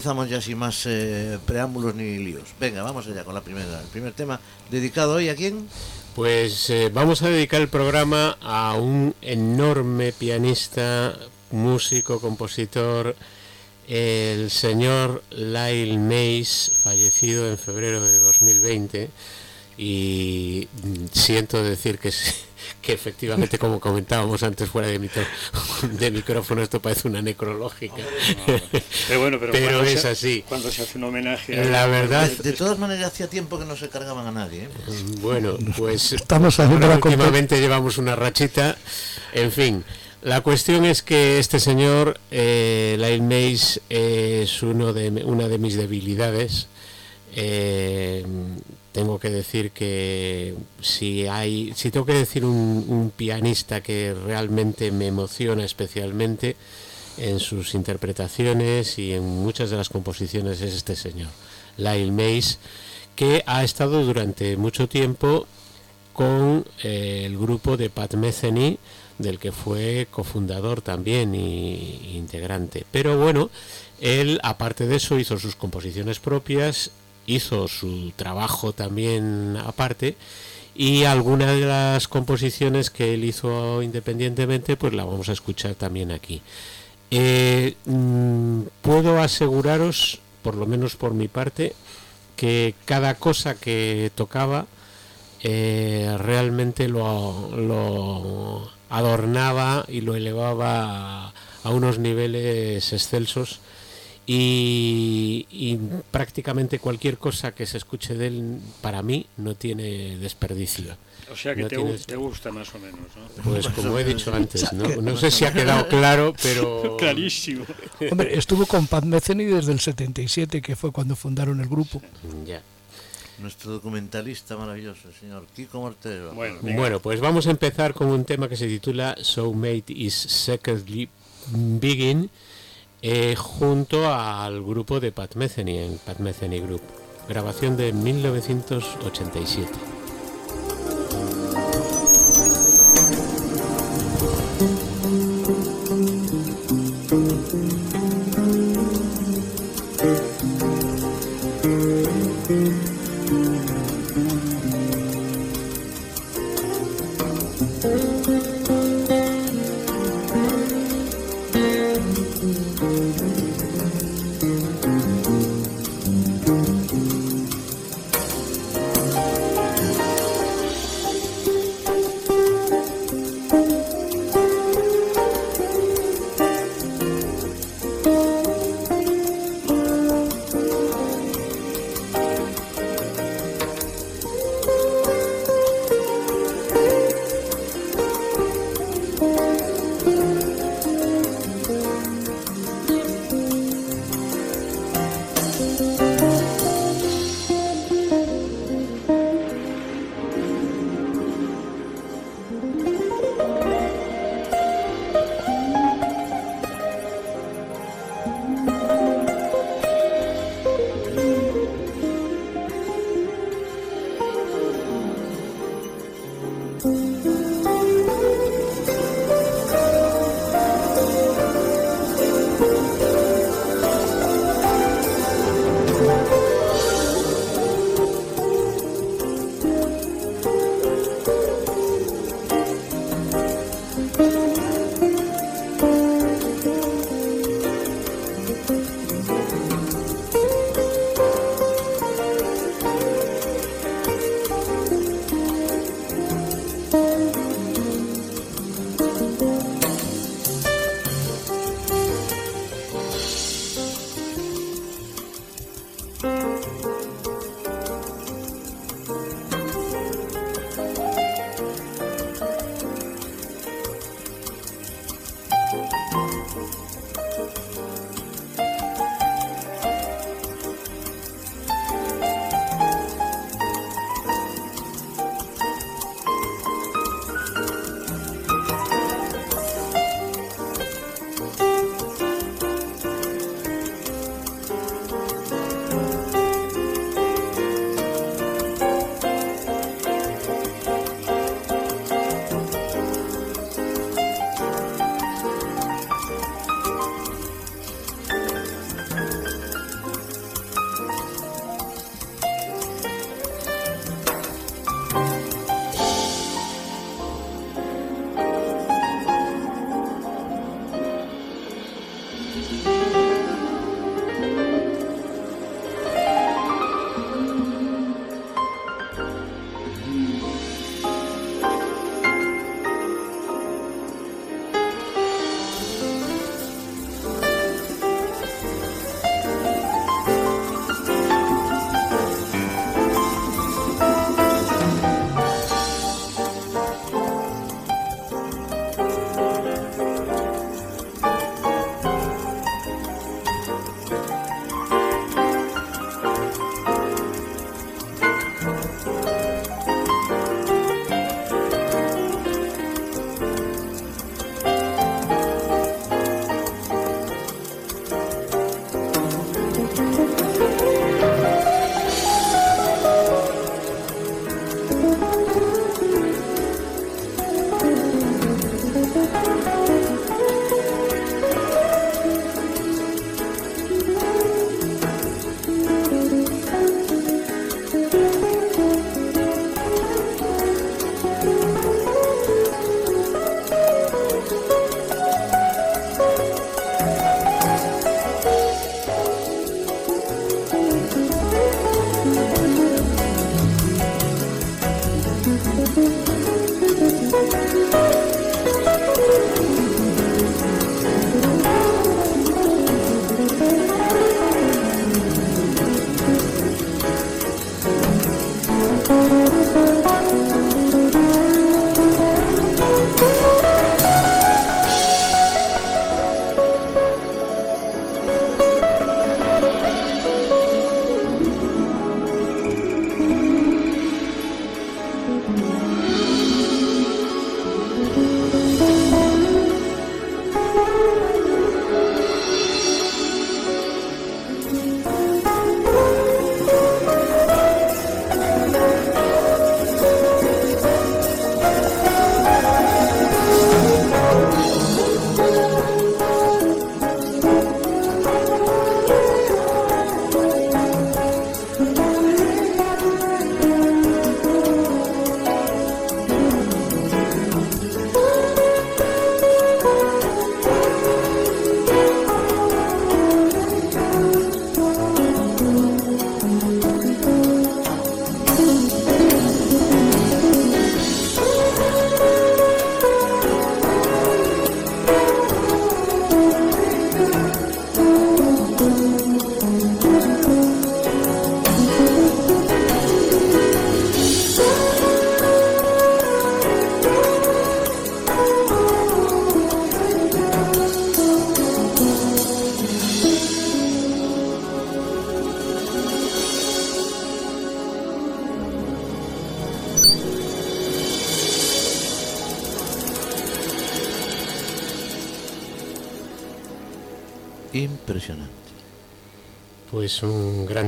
comenzamos ya sin más eh, preámbulos ni líos. Venga, vamos allá con la primera, el primer tema dedicado hoy a quién? Pues eh, vamos a dedicar el programa a un enorme pianista, músico, compositor, el señor Lyle Mays, fallecido en febrero de 2020. Y siento decir que, sí, que efectivamente, como comentábamos antes fuera de, mito- de micrófono, esto parece una necrológica. Pero bueno, pero, Pero cuando es se- así. Cuando se hace un homenaje a La verdad, De, de todas maneras hacía tiempo que no se cargaban a nadie. ¿eh? Bueno, pues Estamos haciendo la últimamente llevamos una rachita. En fin, la cuestión es que este señor, eh, Lyle Mays, es uno de, una de mis debilidades. Eh, tengo que decir que si hay, si tengo que decir un, pianista que realmente me emociona especialmente en sus interpretaciones y en muchas de las composiciones es este señor, Lyle Mays, que ha estado durante mucho tiempo con eh, el grupo de Pat Metheny, del que fue cofundador también y integrante. Pero bueno, él aparte de eso hizo sus composiciones propias, hizo su trabajo también aparte y algunas de las composiciones que él hizo independientemente pues la vamos a escuchar también aquí. Eh, mm, puedo aseguraros, por lo menos por mi parte, que cada cosa que tocaba eh, realmente lo, adornaba y lo elevaba a unos niveles excelsos y, y prácticamente cualquier cosa que se escuche de él para mí no tiene desperdicio. O sea que No te, gusta más o menos, ¿no? Pues como he dicho antes, no, no sé si ha quedado claro, pero Clarísimo. Hombre, estuvo con Pat Metheny desde el 77, que fue cuando fundaron el grupo. ya. Nuestro documentalista maravilloso, el señor Kiko Mortero. Bueno. Bueno, pues vamos a empezar con un tema que se titula So Made is Secondly Begin eh, junto al grupo de Pat Metheny, en Pat Metheny Group. Grabación de 1987.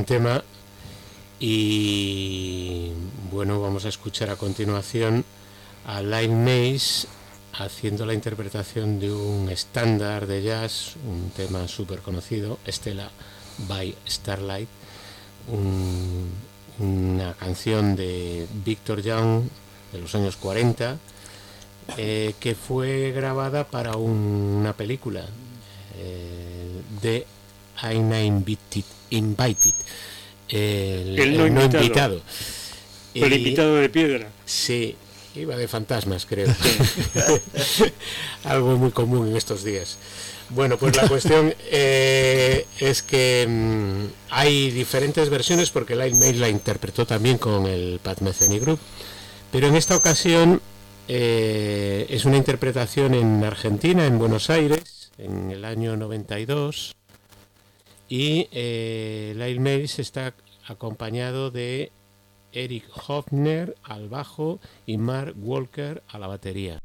Tema. Y bueno, vamos a escuchar a continuación a Lyle Mays haciendo la interpretación de un estándar de jazz, un tema súper conocido, Estela by Starlight, un- una canción de Victor Young de los años 40 eh, que fue grabada para un- una película eh, de Aina Invited, Invited el, El no el no invitado. El invitado de piedra. Sí, iba de fantasmas, creo. Algo muy común en estos días. Bueno, pues la cuestión eh, es que mm, hay diferentes versiones porque Lyle Mail la interpretó también con el Pat Metheny Group, pero en esta ocasión eh, es una interpretación en Argentina, en Buenos Aires, en el año 92, y eh, Lyle está acompañado de Eric Hofner al bajo y Mark Walker a la batería.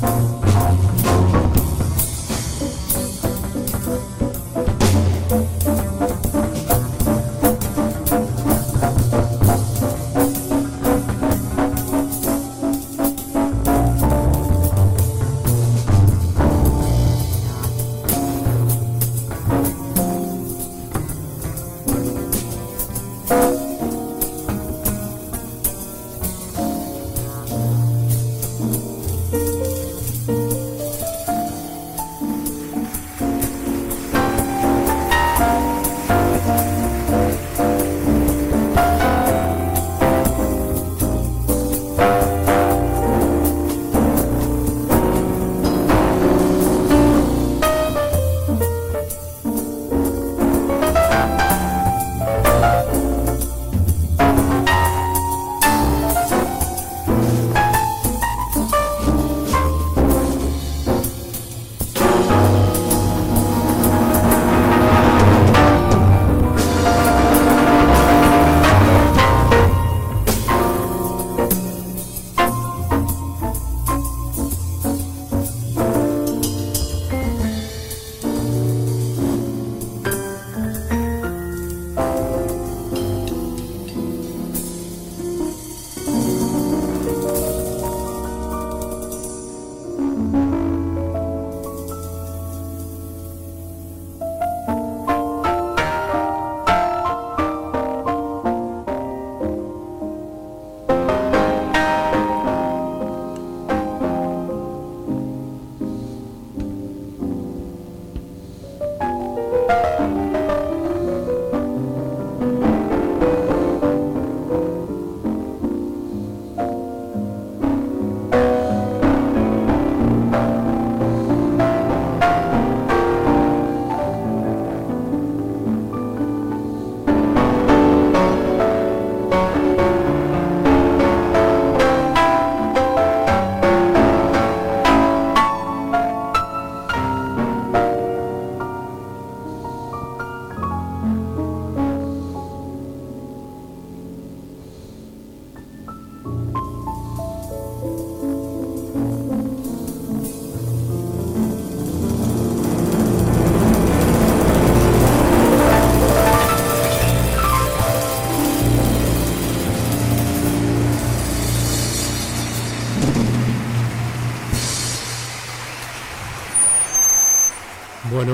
Bueno,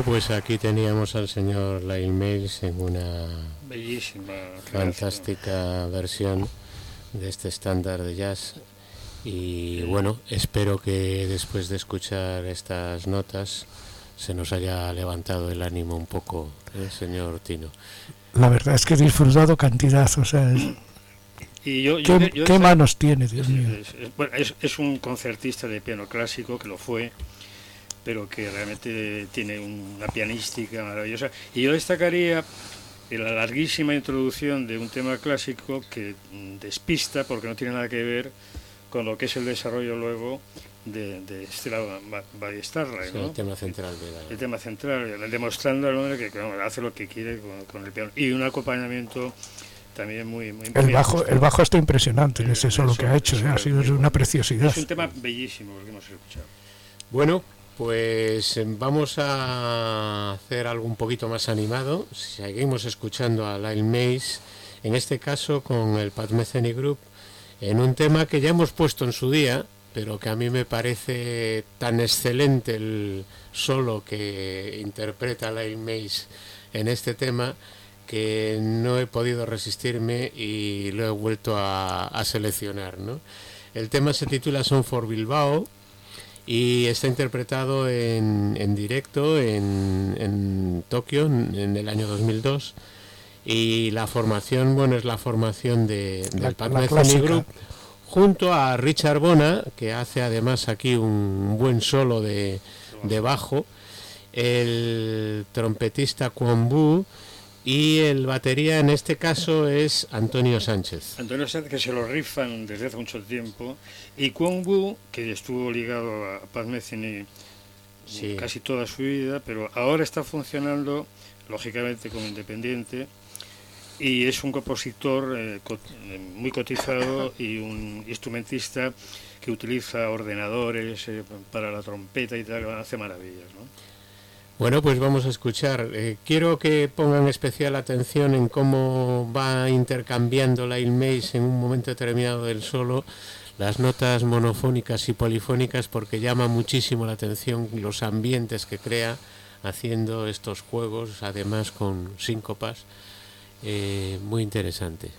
pues aquí teníamos al señor Lyle Mails en una Bellísima. fantástica versión de este estándar de jazz. Y bueno, espero que después de escuchar estas notas se nos haya levantado el ánimo un poco, ¿eh, señor Tino. La verdad es que he disfrutado cantidad, o sea, es- Y yo, yo- ¿qué, yo- qué manos tiene, Dios Es, mío? es- es- bueno, es- es un concertista de piano clásico, que lo fue, pero que realmente tiene una pianística maravillosa. Y yo destacaría la larguísima introducción de un tema clásico que mm, despista, porque no tiene nada que ver con lo que es el desarrollo luego de, de Stella Ba- Ballestarra, Es ¿no? el tema central de la... el tema central, demostrando al hombre que bueno, hace lo que quiere con, con el piano. Y un acompañamiento también muy, muy El bajo, el bajo está impresionante en ese solo que ha hecho, Eso, ¿eh? ha sido una preciosidad. Es un tema bellísimo el que hemos escuchado. Bueno, pues eh, vamos a hacer algo un poquito más animado. Seguimos escuchando a Lyle Mays, en este caso con el Pat Group, en un tema que ya hemos puesto en su día, pero que a mí me parece tan excelente el solo que interpreta Lyle Mays en este tema que no he podido resistirme y lo he vuelto a, seleccionar. El tema se titula Son for Bilbao y está interpretado en, en directo en, en Tokio en, el año 2002 y la formación bueno es la formación de, del clásica. Group junto a Richard Bona que hace además aquí un buen solo de, de bajo el trompetista Kwon Bu y el batería en este caso es Antonio Sánchez Antonio Sánchez, que se lo rifan desde hace mucho tiempo, y Kwon Bu, que estuvo ligado a Pat Metheny Sí. casi toda su vida, pero ahora está funcionando, lógicamente, como independiente, y es un compositor eh, eh, muy cotizado y un instrumentista que utiliza ordenadores eh, para la trompeta y tal, hace maravillas, ¿no? Bueno, pues vamos a escuchar. Eh, quiero que pongan especial atención en cómo va intercambiando la Ilmeis en un momento determinado del solo las notas monofónicas y polifónicas porque llama muchísimo la atención los ambientes que crea haciendo estos juegos, además con síncopas, eh, muy interesante.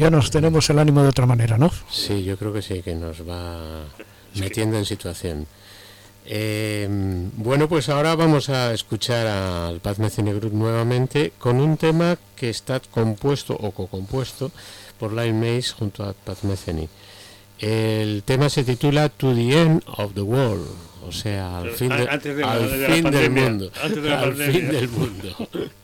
Ya nos tenemos el ánimo de otra manera, ¿no? Sí, yo creo que sí, que nos va metiendo en situación. Eh, bueno, pues ahora vamos a escuchar al Paz Mecene Group nuevamente con un tema que está compuesto o co-compuesto por Lyle Mays junto a Paz Mecene. El tema se titula To the End of the World, o sea, al fin, de- antes de la- al de la fin del pandemia, mundo. antes de la al pandemia. fin del mundo.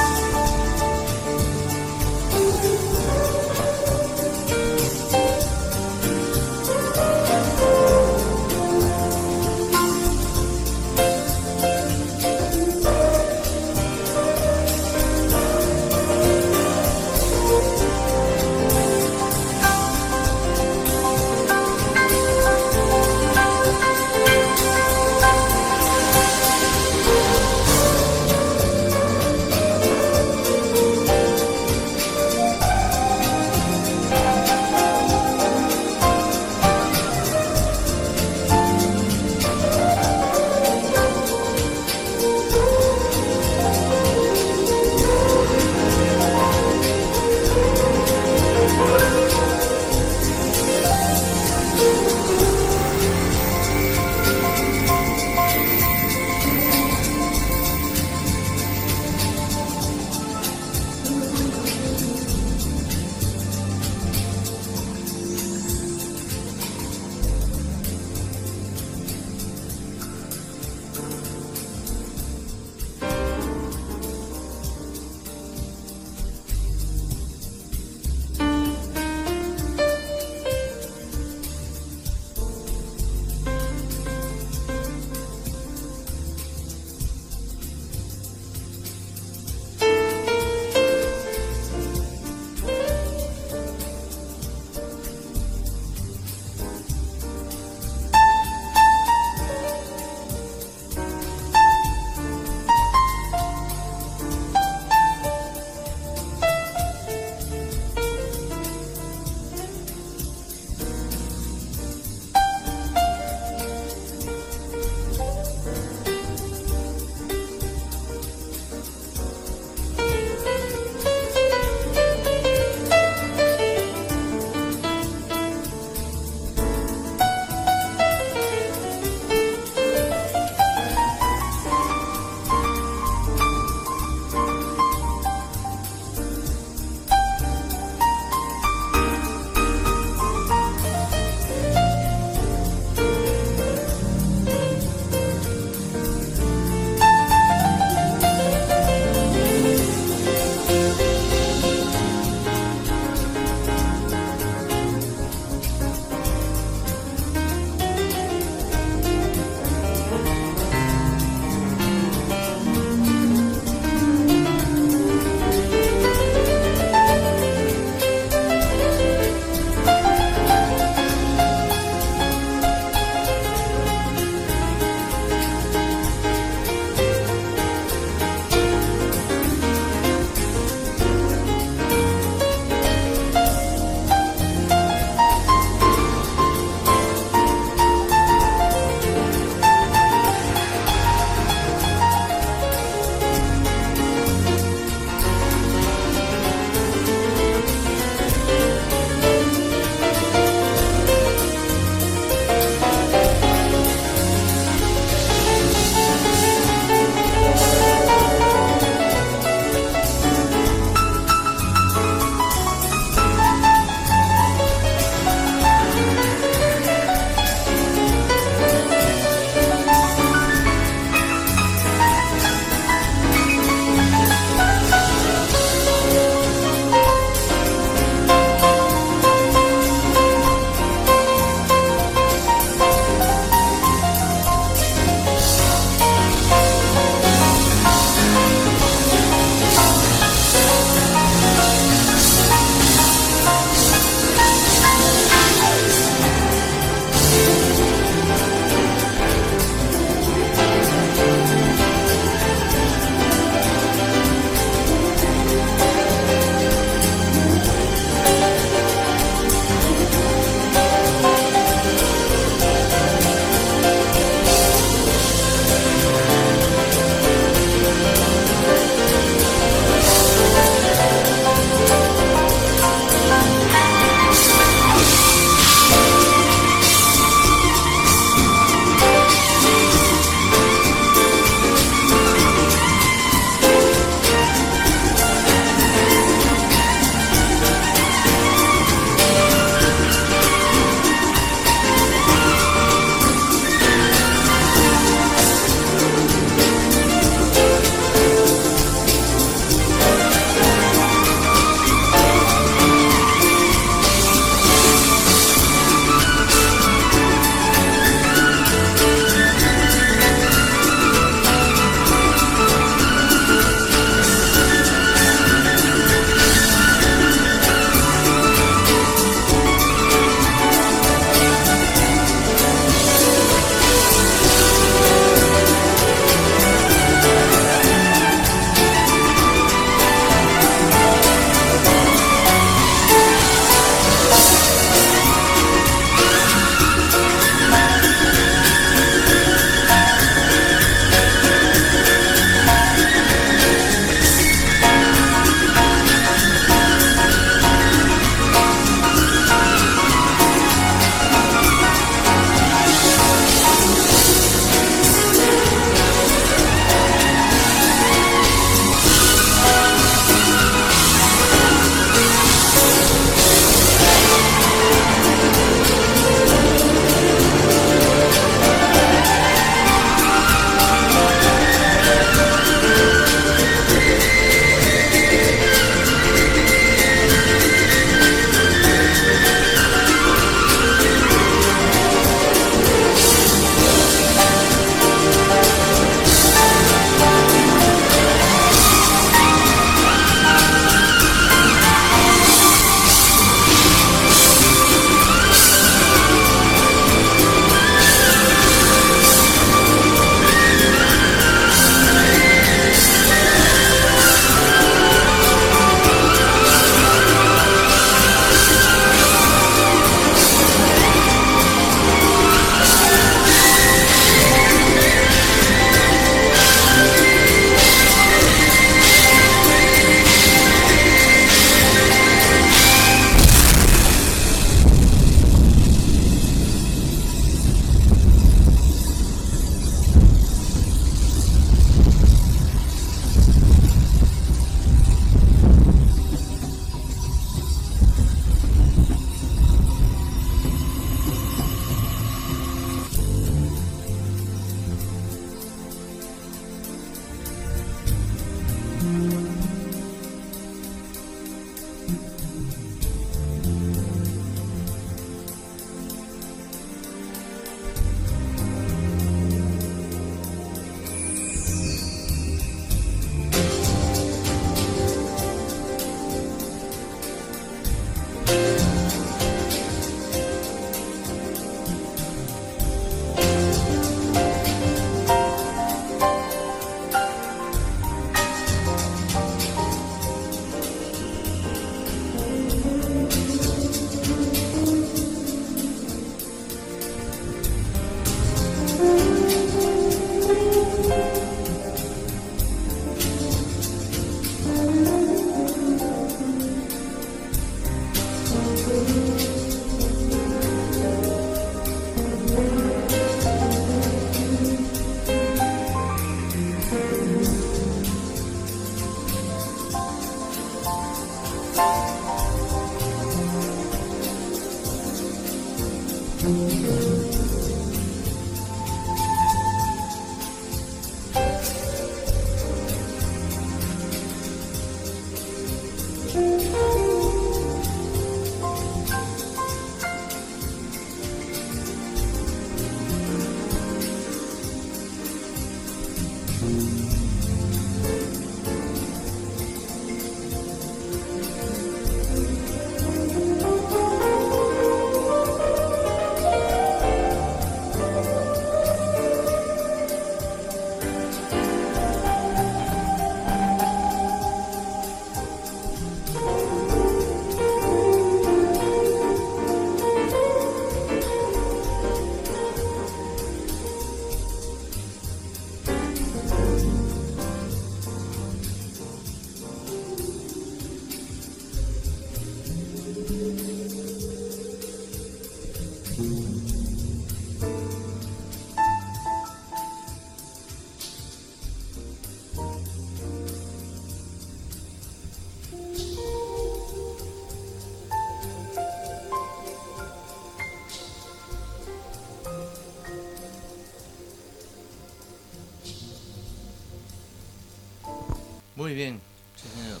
Muy bien, sí, señor.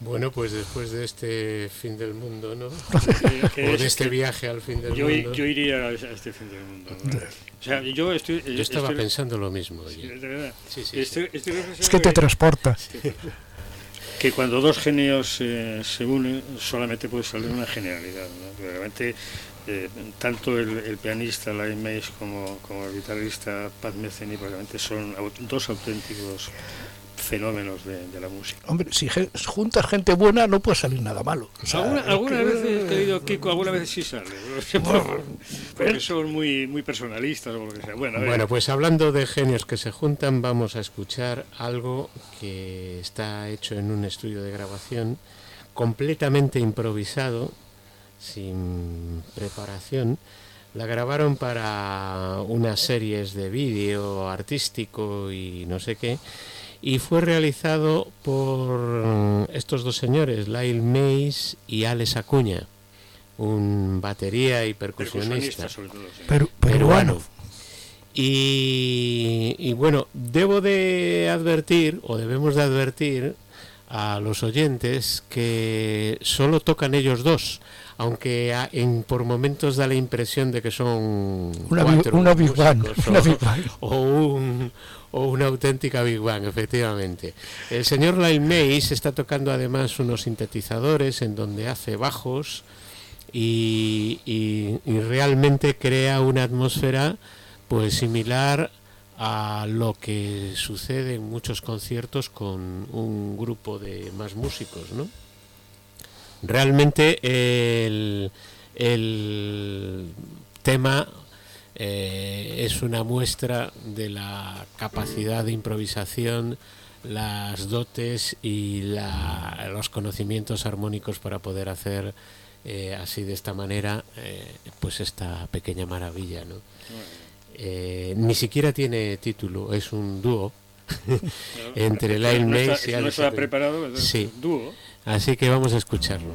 Bueno, pues después de este fin del mundo, ¿no? O de este viaje al fin del yo, mundo. yo iría a este fin del mundo. ¿no? O sea, yo estoy. Yo estaba estoy- pensando lo mismo. Sí, oye. de verdad. Sí, sí, sí. Estoy- estoy Es que te transporta. que cuando dos genios eh, se unen solamente puede salir una genialidad. ¿no? Realmente, eh, tanto el, el pianista Lai Mays como, como el guitarrista Pat Metheny realmente son dos auténticos fenómenos de, de la música. Hombre, si juntas gente buena no puede salir nada malo. O sea, alguna que- vez, querido Kiko, alguna vez sí sale. por- Porque son muy, muy personalistas o lo que sea. Bueno, Bueno, pues hablando de genios que se juntan, vamos a escuchar algo que está hecho en un estudio de grabación completamente improvisado, sin preparación. La grabaron para unas series de vídeo artístico y no sé qué. Y fue realizado por estos dos señores, Lyle Mays y Alex Acuña, un batería y percusionista percusionistas sobre todo. sí. Peru- peruano. Y, y bueno, debo de advertir, o debemos de advertir a los oyentes que solo tocan ellos dos, aunque a- en, por momentos da la impresión de que son Una, cuatro una músicos, Una o, un- o una auténtica Big Bang, efectivamente. El señor Lyle Mays está tocando además unos sintetizadores en donde hace bajos y, y- y realmente crea una atmósfera pues similar a lo que sucede en muchos conciertos con un grupo de más músicos, ¿no? Realmente el, el tema eh, es una muestra de la capacidad de improvisación, las dotes y la- los conocimientos armónicos para poder hacer eh, así de esta manera eh, pues esta pequeña maravilla, ¿no? Eh, ni siquiera tiene título, es un dúo. entre No Lyle Mays y No Alex estaba Acuña. preparado, entonces, Sí. dúo. Así que vamos a escucharlo.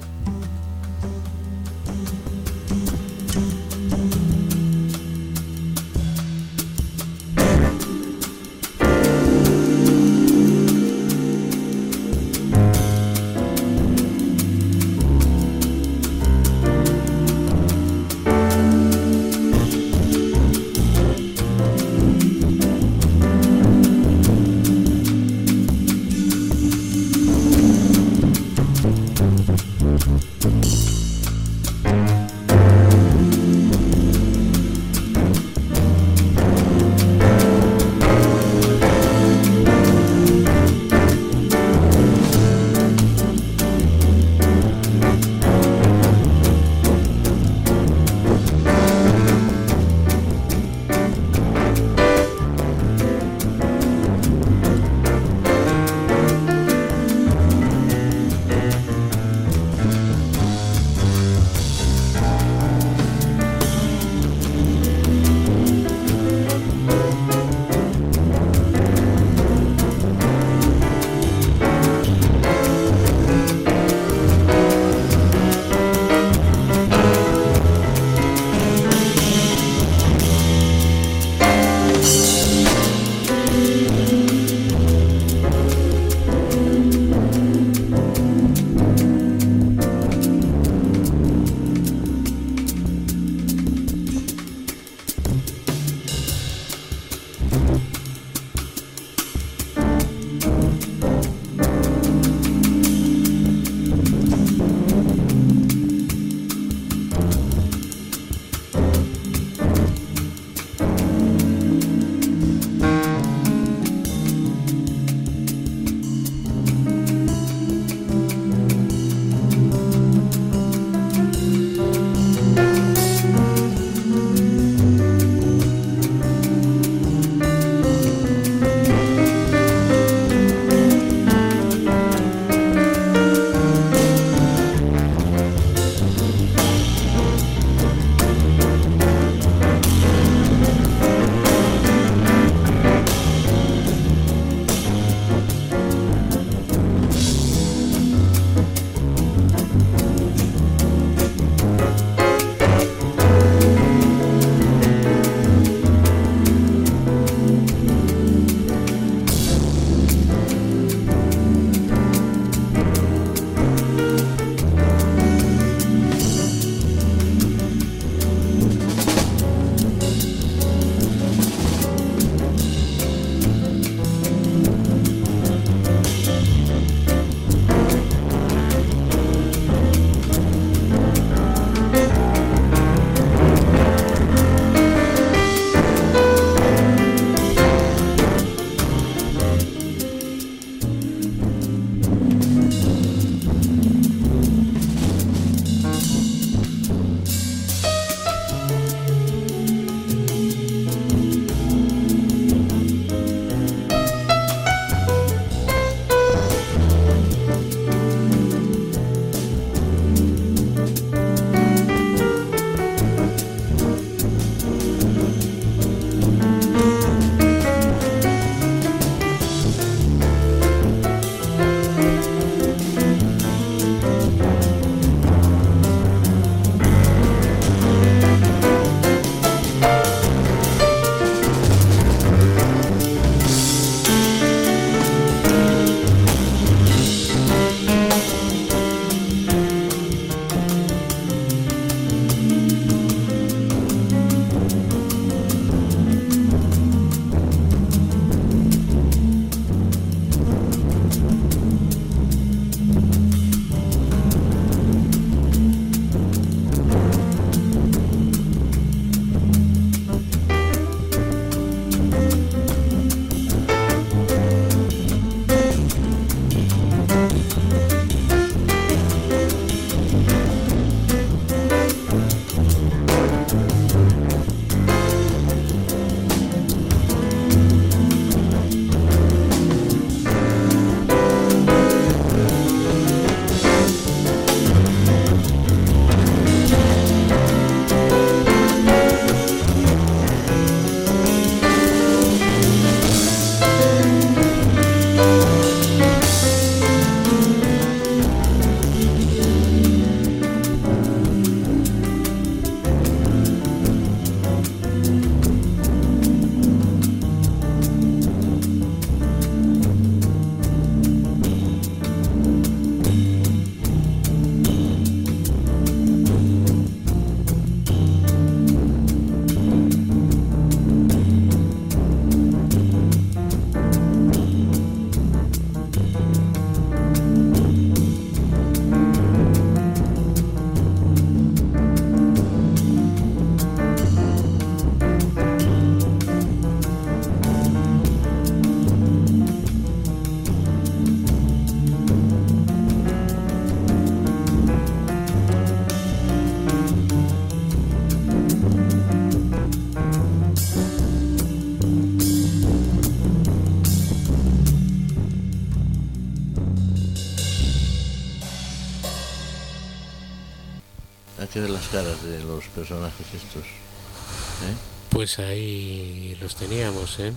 Estos. ¿eh? Pues ahí los teníamos, ¿eh?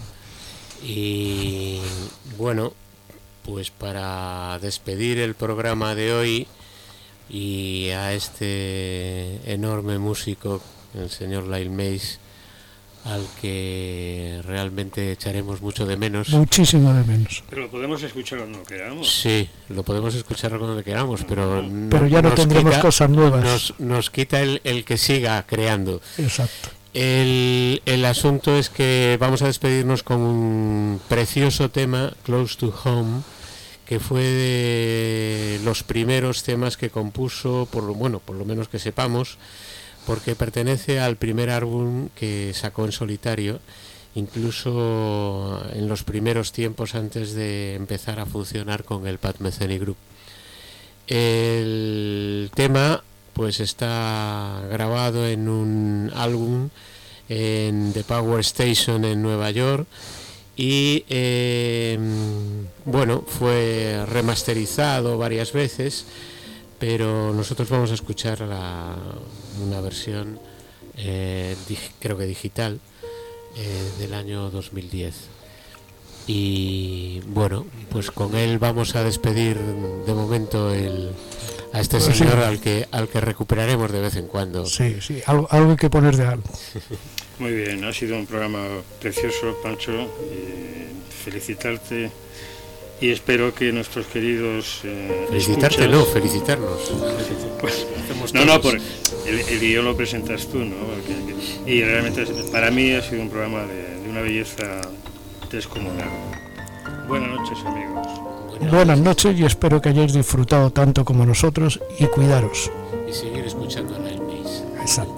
Y bueno, pues para despedir el programa de hoy y a este enorme músico, el señor Lyle Mays, al que realmente echaremos mucho de menos. Muchísimo de menos. Pero lo podemos escuchar cuando queramos. Sí, lo podemos escuchar cuando queramos, pero, no- Pero ya no nos tendremos quita- cosas nuevas. Nos, nos quita el, el que siga creando. Exacto. El, el asunto es que vamos a despedirnos con un precioso tema, Close to Home, que fue de los primeros temas que compuso, por lo, bueno, por lo menos que sepamos, porque pertenece al primer álbum que sacó en solitario, incluso en los primeros tiempos antes de empezar a funcionar con el Pat Metheny Group. El tema pues está grabado en un álbum en The Power Station en Nueva York y eh, bueno fue remasterizado varias veces pero nosotros vamos a escuchar la- una versión eh, dig- creo que digital eh, del año 2010 y bueno pues con él vamos a despedir de momento el, a este Pues sí. señor al que al que recuperaremos de vez en cuando Sí, sí, algo, algo hay que poner de algo. Muy bien, ha sido un programa precioso, Pancho. y felicitarte y espero que nuestros queridos. eh, felicitarte escuchas- no felicitarnos Pues, no, no, por el, el guion lo presentas tú, ¿no? Porque- y realmente para mí ha sido un programa de, de una belleza descomunal. Buenas noches, amigos. Buenas noches y espero que hayáis disfrutado tanto como nosotros y cuidaros. y seguir escuchando a. Exacto.